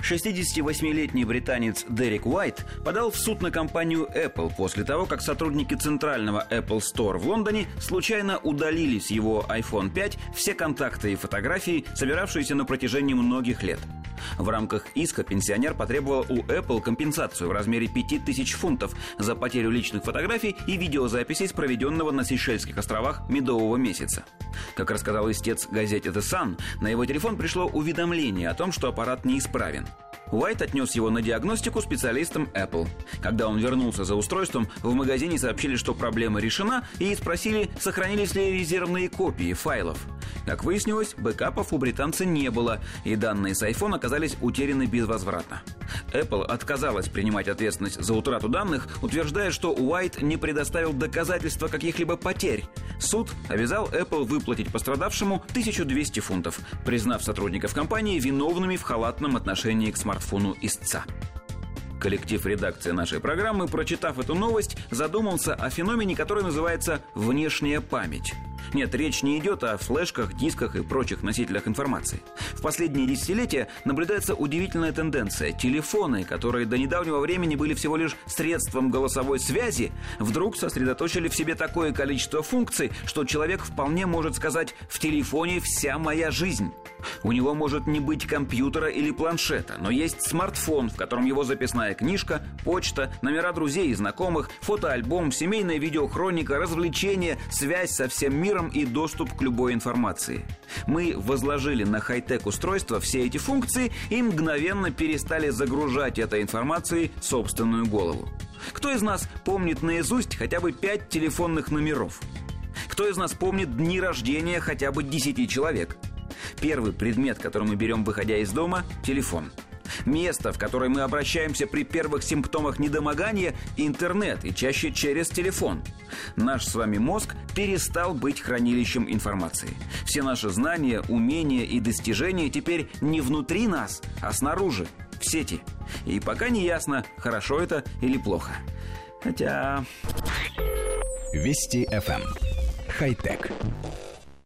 68-летний британец Дерек Уайт подал в суд на компанию Apple после того, как сотрудники центрального Apple Store в Лондоне случайно удалили с его iPhone 5 все контакты и фотографии, собиравшиеся на протяжении многих лет. В рамках иска пенсионер потребовал у Apple компенсацию в размере 5000 фунтов за потерю личных фотографий и видеозаписей с проведенного на Сейшельских островах медового месяца. Как рассказал истец газете The Sun, на его телефон пришло уведомление о том, что аппарат неисправен. Уайт отнес его на диагностику специалистам Apple. Когда он вернулся за устройством, в магазине сообщили, что проблема решена, и спросили, сохранились ли резервные копии файлов. Как выяснилось, бэкапов у британца не было, и данные с iPhone оказались утеряны безвозвратно. Apple отказалась принимать ответственность за утрату данных, утверждая, что Уайт не предоставил доказательства каких-либо потерь. Суд обязал Apple выплатить пострадавшему 1200 фунтов, признав сотрудников компании виновными в халатном отношении к смартфону истца. Коллектив редакции нашей программы, прочитав эту новость, задумался о феномене, который называется «внешняя память». Нет, речь не идет о флешках, дисках и прочих носителях информации. В последние десятилетия наблюдается удивительная тенденция. Телефоны, которые до недавнего времени были всего лишь средством голосовой связи, вдруг сосредоточили в себе такое количество функций, что человек вполне может сказать «в телефоне вся моя жизнь». У него может не быть компьютера или планшета, но есть смартфон, в котором его записная книжка, почта, номера друзей и знакомых, фотоальбом, семейная видеохроника, развлечения, связь со всем миром и доступ к любой информации. Мы возложили на хай-тек устройство все эти функции и мгновенно перестали загружать этой информацией собственную голову. Кто из нас помнит наизусть хотя бы пять телефонных номеров? Кто из нас помнит дни рождения хотя бы 10 человек? Первый предмет, который мы берем, выходя из дома – телефон. Место, в которое мы обращаемся при первых симптомах недомогания – интернет, и чаще через телефон. Наш с вами мозг перестал быть хранилищем информации. Все наши знания, умения и достижения теперь не внутри нас, а снаружи, в сети. И пока не ясно, хорошо это или плохо. Хотя... Вести FM. Эм. Хай-тек.